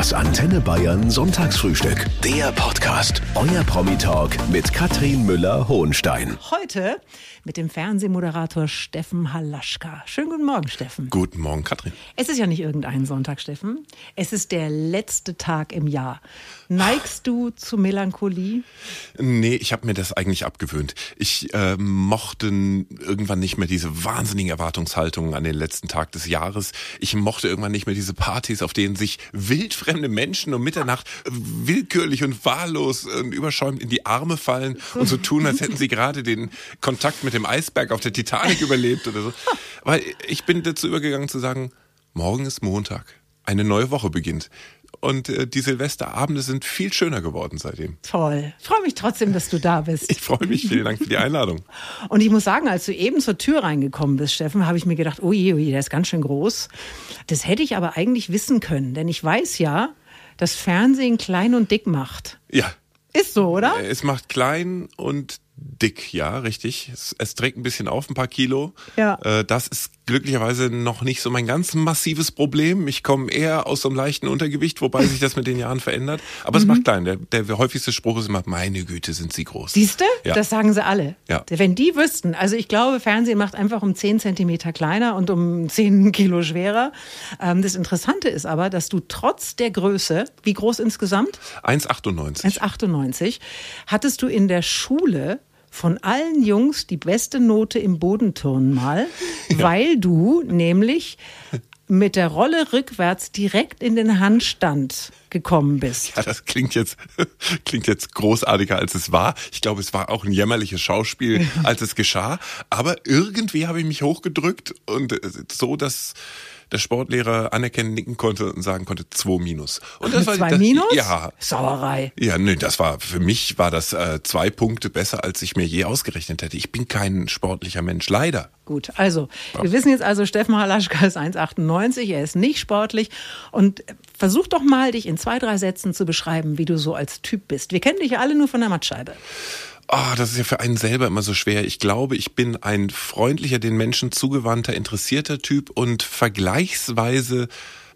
Das Antenne Bayern Sonntagsfrühstück. Der Podcast. Euer Promi-Talk mit Katrin Müller-Hohenstein. Heute mit dem Fernsehmoderator Steffen Halaschka. Schönen guten Morgen, Steffen. Guten Morgen, Katrin. Es ist ja nicht irgendein Sonntag, Steffen. Es ist der letzte Tag im Jahr. Neigst du zu Melancholie? Nee, ich habe mir das eigentlich abgewöhnt. Ich äh, mochte irgendwann nicht mehr diese wahnsinnigen Erwartungshaltungen an den letzten Tag des Jahres. Ich mochte irgendwann nicht mehr diese Partys, auf denen sich wildfremde Menschen um Mitternacht willkürlich und wahllos und überschäumt in die Arme fallen und so tun, als hätten sie gerade den Kontakt mit dem Eisberg auf der Titanic überlebt oder so. Weil ich bin dazu übergegangen zu sagen, morgen ist Montag. Eine neue Woche beginnt. Und äh, die Silvesterabende sind viel schöner geworden seitdem. Toll. Ich freue mich trotzdem, dass du da bist. Ich freue mich. Vielen Dank für die Einladung. Und ich muss sagen, als du eben zur Tür reingekommen bist, Steffen, habe ich mir gedacht, oh je, oh je, der ist ganz schön groß. Das hätte ich aber eigentlich wissen können, denn ich weiß ja, dass Fernsehen klein und dick macht. Ja. Ist so, oder? Es macht klein und dick, ja, richtig. Es, es trägt ein bisschen auf, ein paar Kilo. Ja. Äh, das ist glücklicherweise noch nicht so mein ganz massives Problem. Ich komme eher aus so einem leichten Untergewicht, wobei sich das mit den Jahren verändert. Aber mhm. es macht klein. Der, der häufigste Spruch ist immer, meine Güte, sind sie groß. Siehste? Ja. Das sagen sie alle. Ja. Wenn die wüssten, also ich glaube, Fernsehen macht einfach um 10 Zentimeter kleiner und um 10 Kilo schwerer. Ähm, das Interessante ist aber, dass du trotz der Größe, wie groß insgesamt? 1,98. 1,98. Hattest du in der Schule von allen Jungs die beste Note im Bodenturnen mal, ja. weil du nämlich mit der Rolle rückwärts direkt in den Handstand gekommen bist. Ja, das klingt jetzt, klingt jetzt großartiger als es war. Ich glaube, es war auch ein jämmerliches Schauspiel, als es geschah. Aber irgendwie habe ich mich hochgedrückt und äh, so, dass der Sportlehrer anerkennen, nicken konnte und sagen konnte, 2 minus. Und das war zwei das, minus? Ja. Sauerei. Ja, nee, das war, für mich war das äh, zwei Punkte besser, als ich mir je ausgerechnet hätte. Ich bin kein sportlicher Mensch, leider. Gut, also, wir wissen jetzt also, Steffen Halaschka ist 1,98, er ist nicht sportlich und versuch doch mal, dich in zwei, drei Sätzen zu beschreiben, wie du so als Typ bist. Wir kennen dich ja alle nur von der Mattscheibe. Ah, oh, das ist ja für einen selber immer so schwer. Ich glaube, ich bin ein freundlicher, den Menschen zugewandter, interessierter Typ und vergleichsweise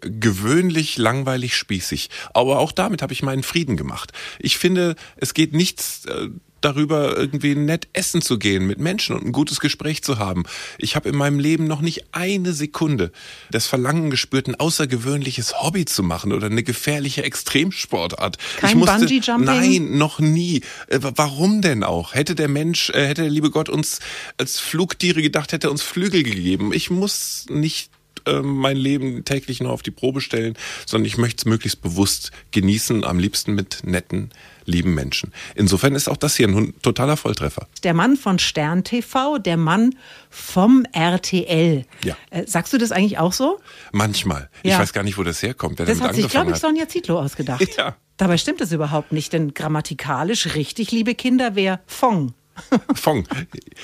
gewöhnlich, langweilig, spießig. Aber auch damit habe ich meinen Frieden gemacht. Ich finde, es geht nichts äh, darüber, irgendwie nett essen zu gehen mit Menschen und ein gutes Gespräch zu haben. Ich habe in meinem Leben noch nicht eine Sekunde das Verlangen gespürt, ein außergewöhnliches Hobby zu machen oder eine gefährliche Extremsportart. Kein ich musste, Bungee-Jumping? Nein, noch nie. Äh, warum denn auch? Hätte der Mensch, äh, hätte der liebe Gott uns als Flugtiere gedacht, hätte er uns Flügel gegeben. Ich muss nicht äh, mein Leben täglich nur auf die Probe stellen, sondern ich möchte es möglichst bewusst genießen, am liebsten mit netten, lieben Menschen. Insofern ist auch das hier ein totaler Volltreffer. Der Mann von Stern TV, der Mann vom RTL. Ja. Äh, sagst du das eigentlich auch so? Manchmal. Ja. Ich weiß gar nicht, wo das herkommt. das hat sich, glaube ich, Sonja Zietlow ausgedacht. Ja. Dabei stimmt das überhaupt nicht, denn grammatikalisch richtig, liebe Kinder, wäre Fong. Fong.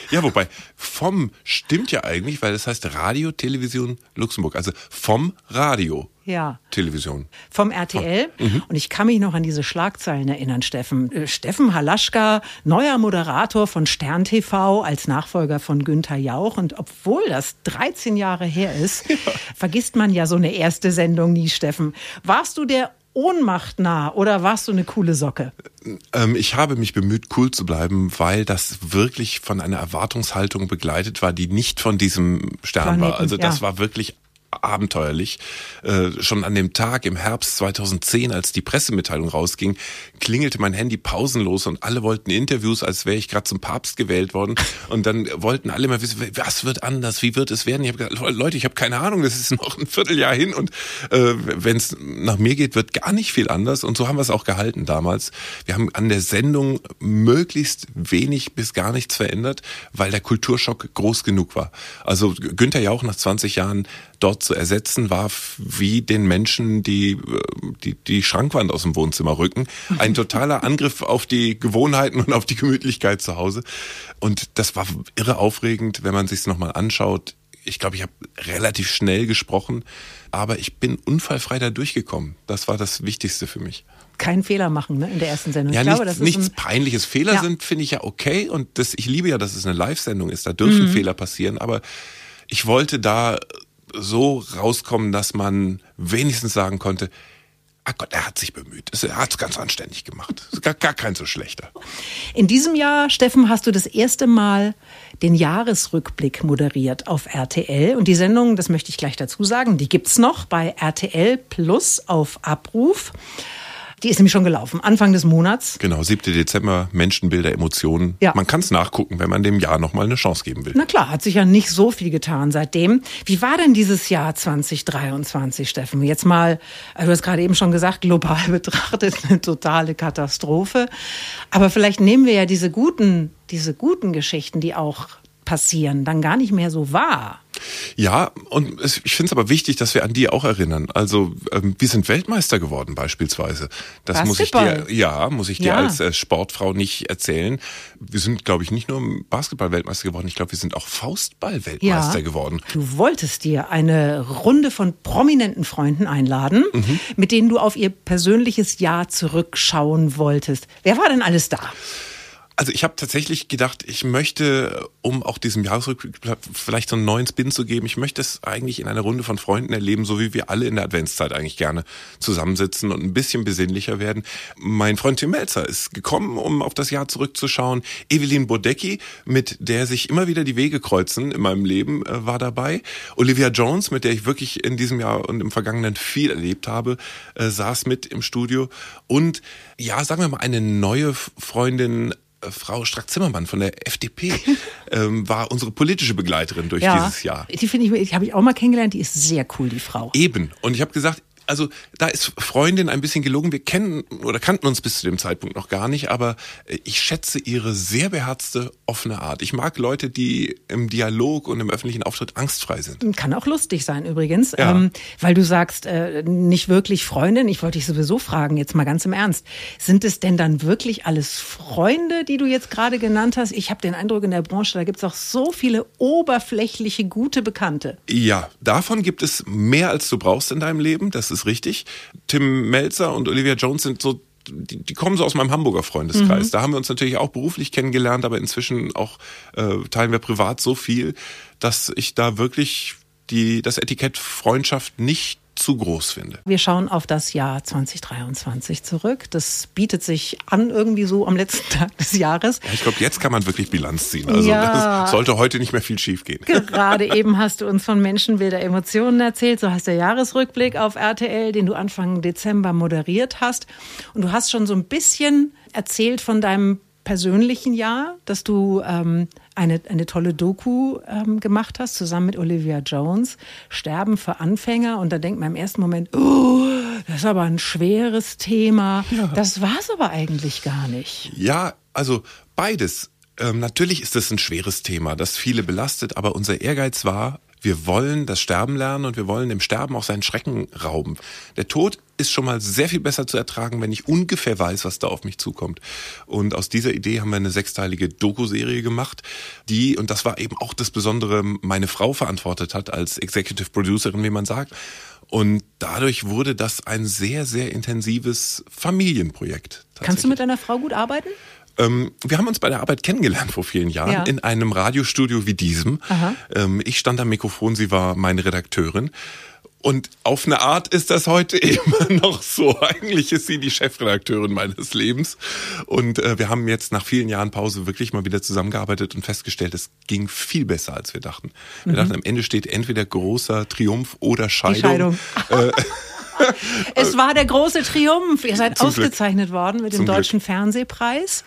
Ja, wobei vom stimmt ja eigentlich, weil das heißt Radio Television Luxemburg, also vom Radio. Ja. Television. Vom RTL. Mhm. Und ich kann mich noch an diese Schlagzeilen erinnern, Steffen. Äh, Steffen Halaschka, neuer Moderator von Stern TV als Nachfolger von Günther Jauch. Und obwohl das 13 Jahre her ist, ja. vergisst man ja so eine erste Sendung nie, Steffen. Warst du der Ohnmacht nah oder warst du eine coole Socke? Ähm, ich habe mich bemüht, cool zu bleiben, weil das wirklich von einer Erwartungshaltung begleitet war, die nicht von diesem Stern Planeten, war. Also das ja. war wirklich abenteuerlich. Äh, schon an dem Tag im Herbst 2010, als die Pressemitteilung rausging, klingelte mein Handy pausenlos und alle wollten Interviews, als wäre ich gerade zum Papst gewählt worden. Und dann wollten alle mal wissen, was wird anders, wie wird es werden? Ich habe gesagt, Leute, ich habe keine Ahnung, das ist noch ein Vierteljahr hin und äh, wenn es nach mir geht, wird gar nicht viel anders. Und so haben wir es auch gehalten damals. Wir haben an der Sendung möglichst wenig bis gar nichts verändert, weil der Kulturschock groß genug war. Also Günther Jauch nach 20 Jahren dort zu ersetzen, war wie den Menschen die, die, die Schrankwand aus dem Wohnzimmer rücken. Ein totaler Angriff auf die Gewohnheiten und auf die Gemütlichkeit zu Hause. Und das war irre aufregend, wenn man sich es nochmal anschaut. Ich glaube, ich habe relativ schnell gesprochen, aber ich bin unfallfrei da durchgekommen. Das war das Wichtigste für mich keinen Fehler machen ne, in der ersten Sendung. Ja, ich glaube, nichts, nichts Peinliches. Fehler ja. sind, finde ich ja okay. Und das, ich liebe ja, dass es eine Live-Sendung ist. Da dürfen mhm. Fehler passieren. Aber ich wollte da so rauskommen, dass man wenigstens sagen konnte, ach Gott, er hat sich bemüht. Er hat es ganz anständig gemacht. Gar, gar kein so schlechter. In diesem Jahr, Steffen, hast du das erste Mal den Jahresrückblick moderiert auf RTL. Und die Sendung, das möchte ich gleich dazu sagen, die gibt's noch bei RTL Plus auf Abruf. Die ist nämlich schon gelaufen, Anfang des Monats. Genau, 7. Dezember, Menschenbilder, Emotionen. Ja. Man kann es nachgucken, wenn man dem Jahr nochmal eine Chance geben will. Na klar, hat sich ja nicht so viel getan seitdem. Wie war denn dieses Jahr 2023, Steffen? Jetzt mal, äh, du hast gerade eben schon gesagt, global betrachtet eine totale Katastrophe. Aber vielleicht nehmen wir ja diese guten, diese guten Geschichten, die auch passieren, dann gar nicht mehr so wahr. Ja, und es, ich finde es aber wichtig, dass wir an die auch erinnern. Also ähm, wir sind Weltmeister geworden beispielsweise. Das muss ich dir, ja, muss ich dir ja. als äh, Sportfrau nicht erzählen. Wir sind, glaube ich, nicht nur Basketball-Weltmeister geworden. Ich glaube, wir sind auch Faustball-Weltmeister ja. geworden. Du wolltest dir eine Runde von prominenten Freunden einladen, mhm. mit denen du auf ihr persönliches Jahr zurückschauen wolltest. Wer war denn alles da? Also ich habe tatsächlich gedacht, ich möchte, um auch diesem Jahresrückblick vielleicht so einen neuen Spin zu geben, ich möchte es eigentlich in einer Runde von Freunden erleben, so wie wir alle in der Adventszeit eigentlich gerne zusammensitzen und ein bisschen besinnlicher werden. Mein Freund Tim Melzer ist gekommen, um auf das Jahr zurückzuschauen. Evelyn Bodecki, mit der sich immer wieder die Wege kreuzen in meinem Leben, äh, war dabei. Olivia Jones, mit der ich wirklich in diesem Jahr und im vergangenen viel erlebt habe, äh, saß mit im Studio. Und ja, sagen wir mal, eine neue Freundin Frau Strack-Zimmermann von der FDP ähm, war unsere politische Begleiterin durch ja, dieses Jahr. Die finde ich, die habe ich auch mal kennengelernt. Die ist sehr cool, die Frau. Eben. Und ich habe gesagt, also da ist Freundin ein bisschen gelogen. Wir kennen oder kannten uns bis zu dem Zeitpunkt noch gar nicht, aber äh, ich schätze ihre sehr beherzte, offene Art. Ich mag Leute, die im Dialog und im öffentlichen Auftritt angstfrei sind. Kann auch lustig sein übrigens, ja. ähm, weil du sagst, äh, nicht wirklich Freundin. Ich wollte dich sowieso fragen, jetzt mal ganz im Ernst. Sind es denn dann wirklich alles Freunde, die du jetzt gerade genannt hast? Ich habe den Eindruck in der Branche, da gibt es auch so viele oberflächliche, gute Bekannte. Ja, davon gibt es mehr, als du brauchst in deinem Leben. Das ist richtig. Tim Melzer und Olivia Jones sind so die, die kommen so aus meinem Hamburger Freundeskreis. Mhm. Da haben wir uns natürlich auch beruflich kennengelernt, aber inzwischen auch äh, teilen wir privat so viel, dass ich da wirklich die, das Etikett Freundschaft nicht zu groß finde. Wir schauen auf das Jahr 2023 zurück. Das bietet sich an irgendwie so am letzten Tag des Jahres. Ja, ich glaube, jetzt kann man wirklich Bilanz ziehen. Also ja. sollte heute nicht mehr viel schiefgehen. Gerade eben hast du uns von Menschenbilder Emotionen erzählt. So heißt der Jahresrückblick auf RTL, den du Anfang Dezember moderiert hast. Und du hast schon so ein bisschen erzählt von deinem persönlichen Jahr, dass du ähm, eine, eine tolle Doku ähm, gemacht hast, zusammen mit Olivia Jones, Sterben für Anfänger. Und da denkt man im ersten Moment, oh, das ist aber ein schweres Thema. Ja. Das war es aber eigentlich gar nicht. Ja, also beides. Ähm, natürlich ist es ein schweres Thema, das viele belastet, aber unser Ehrgeiz war, wir wollen das Sterben lernen und wir wollen dem Sterben auch seinen Schrecken rauben. Der Tod ist schon mal sehr viel besser zu ertragen, wenn ich ungefähr weiß, was da auf mich zukommt. Und aus dieser Idee haben wir eine sechsteilige Doku-Serie gemacht, die, und das war eben auch das Besondere, meine Frau verantwortet hat als Executive Producerin, wie man sagt. Und dadurch wurde das ein sehr, sehr intensives Familienprojekt. Kannst du mit deiner Frau gut arbeiten? Ähm, wir haben uns bei der Arbeit kennengelernt vor vielen Jahren ja. in einem Radiostudio wie diesem. Ähm, ich stand am Mikrofon, sie war meine Redakteurin. Und auf eine Art ist das heute immer noch so. Eigentlich ist sie die Chefredakteurin meines Lebens. Und äh, wir haben jetzt nach vielen Jahren Pause wirklich mal wieder zusammengearbeitet und festgestellt, es ging viel besser, als wir dachten. Wir mhm. dachten, am Ende steht entweder großer Triumph oder Scheidung. Die Scheidung. Äh, es war der große Triumph. Ihr seid Zum ausgezeichnet Glück. worden mit dem Zum Deutschen Glück. Fernsehpreis.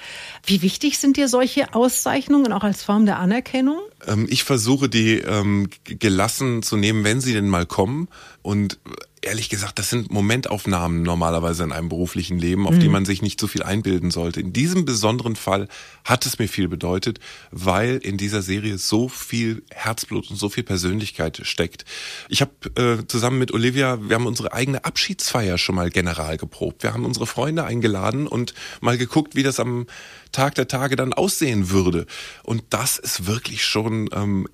Wie wichtig sind dir solche Auszeichnungen auch als Form der Anerkennung? Ähm, ich versuche die ähm, gelassen zu nehmen, wenn sie denn mal kommen. Und ehrlich gesagt, das sind Momentaufnahmen normalerweise in einem beruflichen Leben, auf mhm. die man sich nicht so viel einbilden sollte. In diesem besonderen Fall hat es mir viel bedeutet, weil in dieser Serie so viel Herzblut und so viel Persönlichkeit steckt. Ich habe äh, zusammen mit Olivia, wir haben unsere eigene Abschiedsfeier schon mal general geprobt. Wir haben unsere Freunde eingeladen und mal geguckt, wie das am Tag der Tage dann aussehen würde. Und das ist wirklich schon ähm,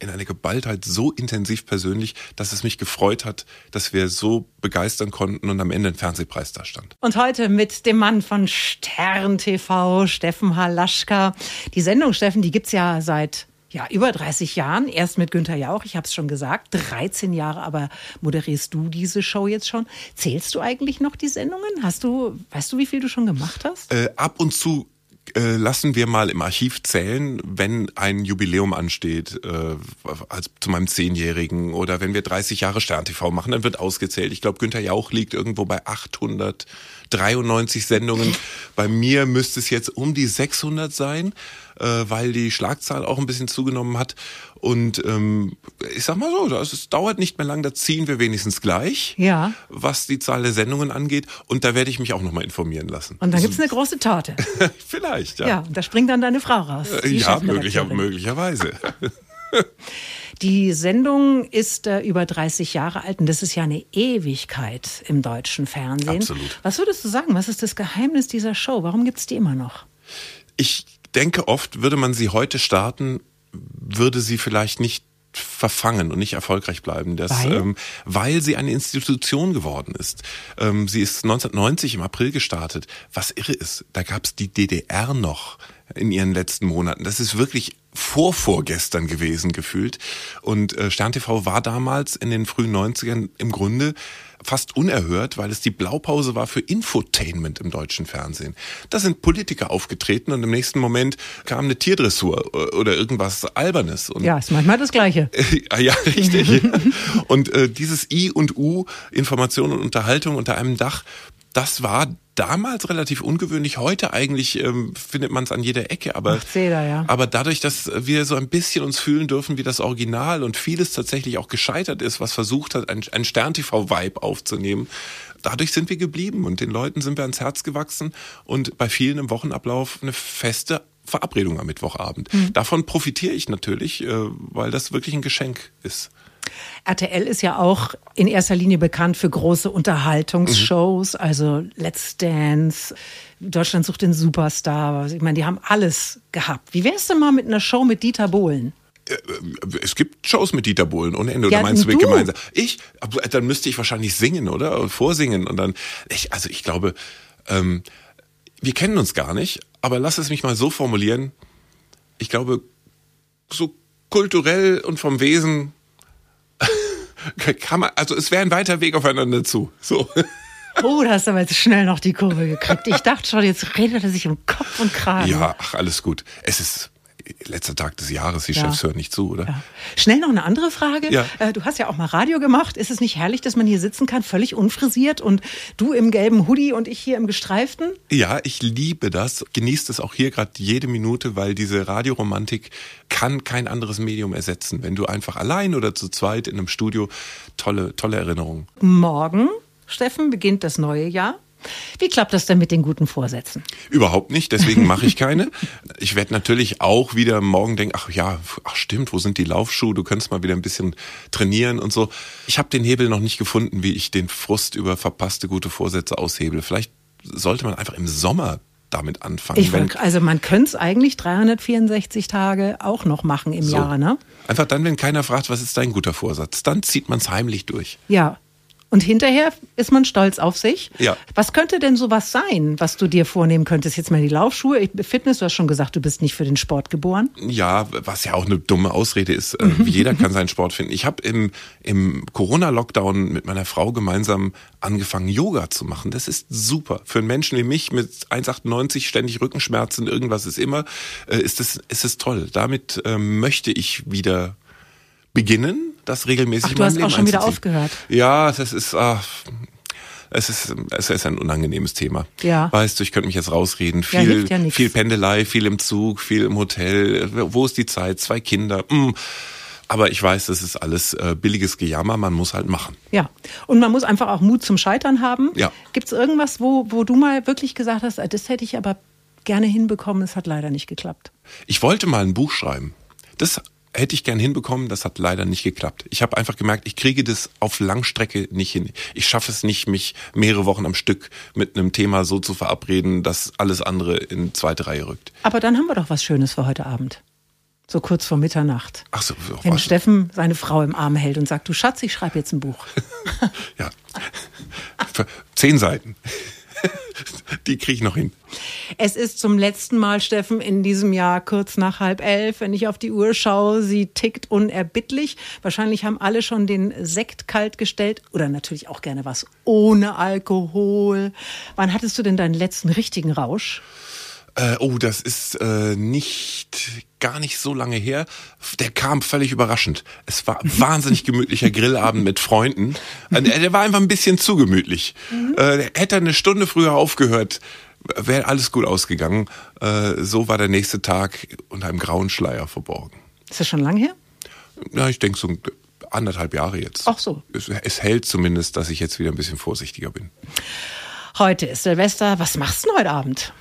in einer Geballtheit so intensiv persönlich, dass es mich gefreut hat, dass wir so begeistern konnten und am Ende ein Fernsehpreis da stand. Und heute mit dem Mann von Stern TV, Steffen Halaschka. Die Sendung, Steffen, die gibt's ja seit Ja, über 30 Jahren, erst mit Günther Jauch, ich habe es schon gesagt, 13 Jahre, aber moderierst du diese Show jetzt schon? Zählst du eigentlich noch die Sendungen? Hast du, weißt du, wie viel du schon gemacht hast? Äh, ab und zu äh, lassen wir mal im Archiv zählen, wenn ein Jubiläum ansteht, äh, als zu meinem Zehnjährigen oder wenn wir 30 Jahre Stern TV machen, dann wird ausgezählt. Ich glaube, Günther Jauch liegt irgendwo bei 893 Sendungen. Bei mir müsste es jetzt um die 600 sein, äh, weil die Schlagzahl auch ein bisschen zugenommen hat. Und ähm, ich sag mal so, das, es dauert nicht mehr lang, da ziehen wir wenigstens gleich, ja. was die Zahl der Sendungen angeht. Und da werde ich mich auch nochmal informieren lassen. Und dann gibt's eine große Torte. Vielleicht, ja. Ja, da springt dann deine Frau raus. Äh, ja, möglicher, möglicherweise. Die Sendung ist äh, über 30 Jahre alt und das ist ja eine Ewigkeit im deutschen Fernsehen. Absolut. Was würdest du sagen? Was ist das Geheimnis dieser Show? Warum gibt's die immer noch? Ich denke oft, würde man sie heute starten, würde sie vielleicht nicht verfangen und nicht erfolgreich bleiben, das, Weil? Ähm, weil sie eine Institution geworden ist. Ähm, sie ist 1990 im April gestartet, was irre ist. Da gab es die DDR noch in ihren letzten Monaten. Das ist wirklich vorvorgestern gewesen gefühlt. Und äh, Stern TV war damals in den frühen 90ern im Grunde fast unerhört, weil es die Blaupause war für Infotainment im deutschen Fernsehen. Da sind Politiker aufgetreten und im nächsten Moment kam eine Tierdressur oder irgendwas Albernes. Und Ja, ist manchmal das Gleiche. ja, richtig. und äh, dieses I und U, Information und Unterhaltung unter einem Dach, das war damals relativ ungewöhnlich. Heute eigentlich ähm, findet man es an jeder Ecke, aber jeder, ja. aber dadurch, dass wir so ein bisschen uns fühlen dürfen wie das Original und vieles tatsächlich auch gescheitert ist, was versucht hat, ein, ein Stern-TV-Vibe aufzunehmen, dadurch sind wir geblieben und den Leuten sind wir ans Herz gewachsen und bei vielen im Wochenablauf eine feste Verabredung am Mittwochabend. Davon profitiere ich natürlich, äh, weil das wirklich ein Geschenk ist. RTL ist ja auch in erster Linie bekannt für große Unterhaltungsshows, Mhm. also Let's Dance, Deutschland sucht den Superstar. Ich meine, die haben alles gehabt. Wie wär's denn mal mit einer Show mit Dieter Bohlen? Es gibt Shows mit Dieter Bohlen ohne Ende. Oder Ja, meinst du, wir gemeinsam? Ich? Aber Dann müsste ich wahrscheinlich singen, oder? Und vorsingen. Und dann, ich, also ich glaube, ähm, wir kennen uns gar nicht, aber lass es mich mal so formulieren. Ich glaube, so kulturell und vom Wesen kann man, also es wäre ein weiter Weg aufeinander zu. So. Oh, da hast du aber jetzt schnell noch die Kurve gekriegt. Ich dachte schon, jetzt redet er sich um Kopf und Kragen. Ja, ach, alles gut. Es ist letzter Tag des Jahres, die Ja. Chefs hören nicht zu, oder? Ja. Schnell noch eine andere Frage. Ja. Äh, Du hast ja auch mal Radio gemacht. Ist es nicht herrlich, dass man hier sitzen kann, völlig unfrisiert und du im gelben Hoodie und ich hier im gestreiften? Ja, ich liebe das, genieße es auch hier gerade jede Minute, weil diese Radioromantik kann kein anderes Medium ersetzen. Wenn du einfach allein oder zu zweit in einem Studio tolle, tolle Erinnerungen. Morgen, Steffen, beginnt das neue Jahr. Wie klappt das denn mit den guten Vorsätzen? Überhaupt nicht, deswegen mache ich keine. Ich werde natürlich auch wieder morgen denken, ach ja, ach stimmt, wo sind die Laufschuhe? Du könntest mal wieder ein bisschen trainieren und so. Ich habe den Hebel noch nicht gefunden, wie ich den Frust über verpasste gute Vorsätze aushebel. Vielleicht sollte man einfach im Sommer damit anfangen. Ich, wenn- also man könnte es eigentlich 364 Tage auch noch machen im so. Jahr, ne? Einfach dann, wenn keiner fragt, was ist dein guter Vorsatz, dann zieht man es heimlich durch. Ja. Und hinterher ist man stolz auf sich. Ja. Was könnte denn sowas sein, was du dir vornehmen könntest? Jetzt mal die Laufschuhe, Fitness, du hast schon gesagt, du bist nicht für den Sport geboren. Ja, was ja auch eine dumme Ausrede ist. Äh, jeder kann seinen Sport finden. Ich habe im, im Corona-Lockdown mit meiner Frau gemeinsam angefangen, Yoga zu machen. Das ist super. Für einen Menschen wie mich mit 1,98, ständig Rückenschmerzen, irgendwas ist immer, äh, ist es ist es toll. Damit ähm, möchte ich wieder beginnen, das regelmäßig Ach, du hast auch Leben schon wieder aufgehört. Ja, das ist... Ah, es ist, es ist ein unangenehmes Thema. Ja. Weißt du, ich könnte mich jetzt rausreden. Ja, Viel, ja nix. viel Pendelei, viel im Zug, viel im Hotel. Wo ist die Zeit? Zwei Kinder. Mm. Aber ich weiß, das ist alles äh, billiges Gejammer. Man muss halt machen. Ja. Und man muss einfach auch Mut zum Scheitern haben. Ja. Gibt es irgendwas, wo, wo du mal wirklich gesagt hast, ah, das hätte ich aber gerne hinbekommen, es hat leider nicht geklappt? Ich wollte mal ein Buch schreiben. Das hätte ich gern hinbekommen, das hat leider nicht geklappt. Ich habe einfach gemerkt, ich kriege das auf Langstrecke nicht hin. Ich schaffe es nicht, mich mehrere Wochen am Stück mit einem Thema so zu verabreden, dass alles andere in zweite Reihe rückt. Aber dann haben wir doch was Schönes für heute Abend. So kurz vor Mitternacht. Ach so, Wenn was? Steffen seine Frau im Arm hält und sagt, du Schatz, ich schreibe jetzt ein Buch. Ja. Für Zehn Seiten. Die kriege ich noch hin. Es ist zum letzten Mal, Steffen, in diesem Jahr kurz nach halb elf. Wenn ich auf die Uhr schaue, sie tickt unerbittlich. Wahrscheinlich haben alle schon den Sekt kalt gestellt oder natürlich auch gerne was ohne Alkohol. Wann hattest du denn deinen letzten richtigen Rausch? Äh, oh, das ist äh, nicht gar nicht so lange her. Der kam völlig überraschend. Es war ein wahnsinnig gemütlicher Grillabend mit Freunden. Der war einfach ein bisschen zu gemütlich. Mhm. Äh, hätte eine Stunde früher aufgehört, wäre alles gut ausgegangen. Äh, so war der nächste Tag unter einem grauen Schleier verborgen. Ist das schon lange her? Na, ich denke so anderthalb Jahre jetzt. Ach so. Es, es hält zumindest, dass ich jetzt wieder ein bisschen vorsichtiger bin. Heute ist Silvester. Was machst du denn heute Abend?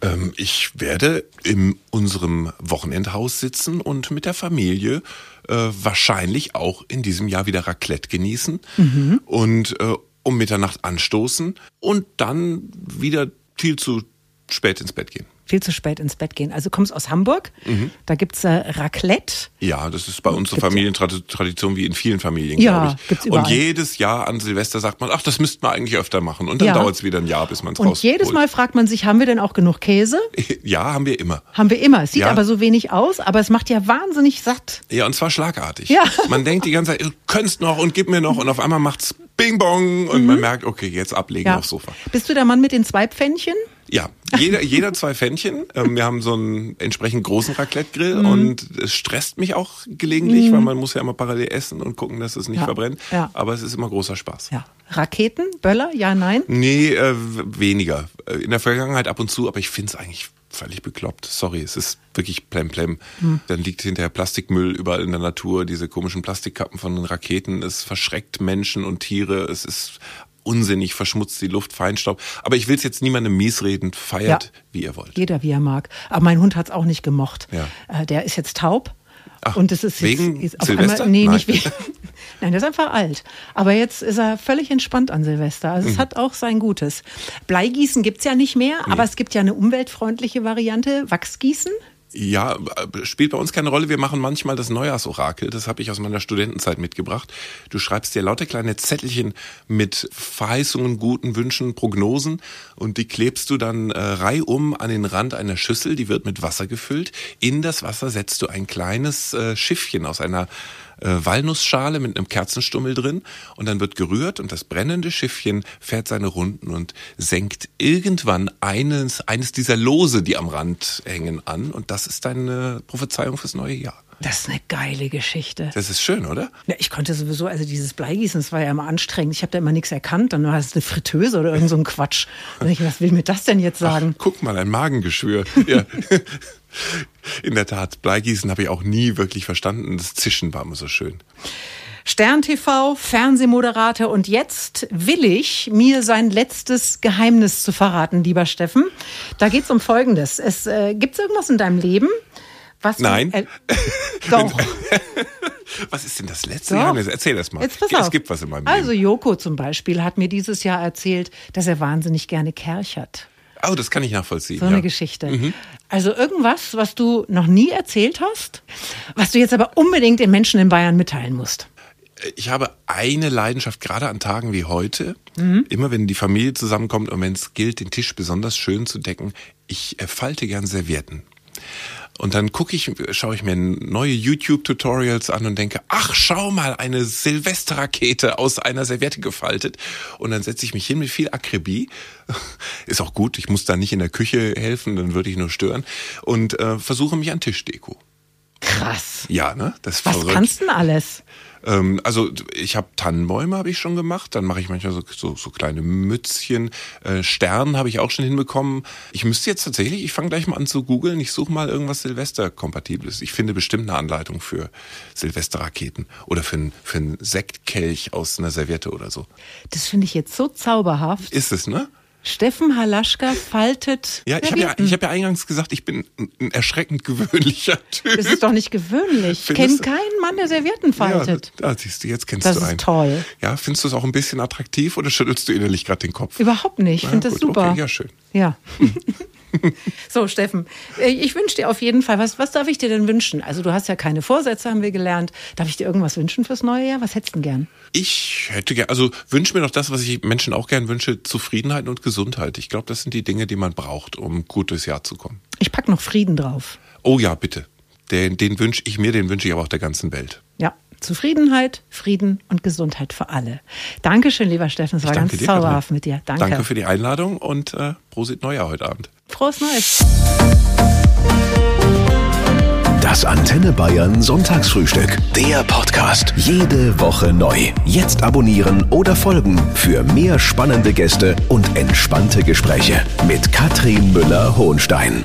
Ähm, ich werde in unserem Wochenendhaus sitzen und mit der Familie äh, wahrscheinlich auch in diesem Jahr wieder Raclette genießen mhm. und äh, um Mitternacht anstoßen und dann wieder viel zu spät ins Bett gehen viel zu spät ins Bett gehen. Also kommst aus Hamburg, mhm. da gibt's äh, Raclette. Ja, das ist bei uns so Familientradition wie in vielen Familien, ja, glaube ich. Gibt's überall. Und jedes Jahr an Silvester sagt man, ach, das müsste man eigentlich öfter machen. Und dann ja. dauert's wieder ein Jahr, bis man es Und jedes Mal fragt man sich, haben wir denn auch genug Käse? Ja, haben wir immer. Haben wir immer. Es sieht ja. aber so wenig aus, aber es macht ja wahnsinnig satt. Ja, und zwar schlagartig. Ja. Man denkt die ganze Zeit, du könntest noch und gib mir noch und auf einmal macht's Bing Bong und mhm. man merkt, okay, jetzt ablegen ja. aufs Sofa. Bist du der Mann mit den zwei Pfännchen? Ja, jeder, jeder zwei Pfännchen. Ähm, wir haben so einen entsprechend großen Raclette-Grill mhm. und es stresst mich auch gelegentlich, mhm. weil man muss ja immer parallel essen und gucken, dass es nicht ja. verbrennt. Ja. Aber es ist immer großer Spaß. Ja. Raketen, Böller, ja, nein? Nee, äh, weniger. Äh, in der Vergangenheit ab und zu, aber ich finde es eigentlich völlig bekloppt. Sorry, es ist wirklich plemplem. Hm. Dann liegt hinterher Plastikmüll überall in der Natur, diese komischen Plastikkappen von den Raketen. Es verschreckt Menschen und Tiere. Es ist unsinnig, verschmutzt die Luft, Feinstaub. Aber ich will es jetzt niemandem miesreden, feiert, ja. wie ihr wollt. Jeder, wie er mag. Aber mein Hund hat es auch nicht gemocht. Ja. Äh, der ist jetzt taub. Ach, und es ist wegen jetzt, ist Silvester? Einmal, nee, Nein. nicht wegen. Nein, der ist einfach alt. Aber jetzt ist er völlig entspannt an Silvester. Also mhm. es hat auch sein Gutes. Bleigießen gibt es ja nicht mehr, nee. aber es gibt ja eine umweltfreundliche Variante, Wachsgießen. Ja, spielt bei uns keine Rolle. Wir machen manchmal das Neujahrsorakel. Das habe ich aus meiner Studentenzeit mitgebracht. Du schreibst dir lauter kleine Zettelchen mit Verheißungen, guten Wünschen, Prognosen und die klebst du dann äh, reihum an den Rand einer Schüssel. Die wird mit Wasser gefüllt. In das Wasser setzt du ein kleines äh, Schiffchen aus einer äh, Walnussschale mit einem Kerzenstummel drin und dann wird gerührt und das brennende Schiffchen fährt seine Runden und senkt irgendwann eines, eines dieser Lose, die am Rand hängen, an und das ist deine Prophezeiung fürs neue Jahr. Das ist eine geile Geschichte. Das ist schön, oder? Ja, ich konnte sowieso, also dieses Bleigießen, das war ja immer anstrengend. Ich habe da immer nichts erkannt. Dann war es eine Fritteuse oder irgend so ein Quatsch. Und ich, was will mir das denn jetzt sagen? Ach, guck mal, ein Magengeschwür. Ja. In der Tat, Bleigießen habe ich auch nie wirklich verstanden. Das Zischen war immer so schön. Stern TV, Fernsehmoderator und jetzt will ich mir sein letztes Geheimnis zu verraten, lieber Steffen. Da geht es um Folgendes. Es äh, gibt irgendwas in deinem Leben, was Nein. Äh, doch. was ist denn das letzte doch. Geheimnis? Erzähl das mal. Jetzt pass es auf. gibt was in meinem Leben. Also Joko zum Beispiel hat mir dieses Jahr erzählt, dass er wahnsinnig gerne kerchert. Oh, das kann ich nachvollziehen. So eine ja. Geschichte. Mhm. Also irgendwas, was du noch nie erzählt hast, was du jetzt aber unbedingt den Menschen in Bayern mitteilen musst. Ich habe eine Leidenschaft, gerade an Tagen wie heute, mhm. immer wenn die Familie zusammenkommt und wenn es gilt, den Tisch besonders schön zu decken, ich falte gern Servietten. Und dann gucke ich, schaue ich mir neue YouTube-Tutorials an und denke, ach, schau mal, eine Silvesterrakete aus einer Serviette gefaltet. Und dann setze ich mich hin mit viel Akribie. Ist auch gut, ich muss da nicht in der Küche helfen, dann würde ich nur stören. Und äh, versuche mich an Tischdeko. Krass. Ja, ne? Das ist Was verrückt. kannst du denn alles? Ähm, also ich habe Tannenbäume habe ich schon gemacht, dann mache ich manchmal so, so, so kleine Mützchen. Äh, Sternen habe ich auch schon hinbekommen. Ich müsste jetzt tatsächlich, ich fange gleich mal an zu googeln, ich suche mal irgendwas Silvester-kompatibles. Ich finde bestimmt eine Anleitung für Silvesterraketen oder für, ein, für einen Sektkelch aus einer Serviette oder so. Das finde ich jetzt so zauberhaft. Ist es, ne? Steffen Halaschka faltet. Ja, ich habe ja, ich hab ja eingangs gesagt, ich bin ein erschreckend gewöhnlicher Typ. Das ist doch nicht gewöhnlich. Ich kenne keinen Mann, der Servietten faltet. Ja, da siehst du, jetzt kennst das du einen. Das ist toll. Ja, findest du es auch ein bisschen attraktiv oder schüttelst du innerlich gerade den Kopf? Überhaupt nicht. Ich finde das super. Okay, ja, schön. Ja. so, Steffen, äh, ich wünsche dir auf jeden Fall, was, was darf ich dir denn wünschen? Also du hast ja keine Vorsätze, haben wir gelernt. Darf ich dir irgendwas wünschen fürs neue Jahr? Was hättest du denn gern? Ich hätte gern, also wünsche mir noch das, was ich Menschen auch gern wünsche, Zufriedenheit und Gesundheit. Ich glaube, das sind die Dinge, die man braucht, um gut durchs Jahr zu kommen. Ich pack noch Frieden drauf. Oh ja, bitte. Den, den wünsche ich mir, den wünsche ich aber auch der ganzen Welt. Ja, Zufriedenheit, Frieden und Gesundheit für alle. Dankeschön, lieber Steffen. Es war ganz dir, zauberhaft mit dir. Danke. Danke für die Einladung und äh, Prosit Neujahr heute Abend. Frohes Neues. Das Antenne Bayern Sonntagsfrühstück. Der Podcast. Jede Woche neu. Jetzt abonnieren oder folgen für mehr spannende Gäste und entspannte Gespräche mit Katrin Müller-Hohenstein.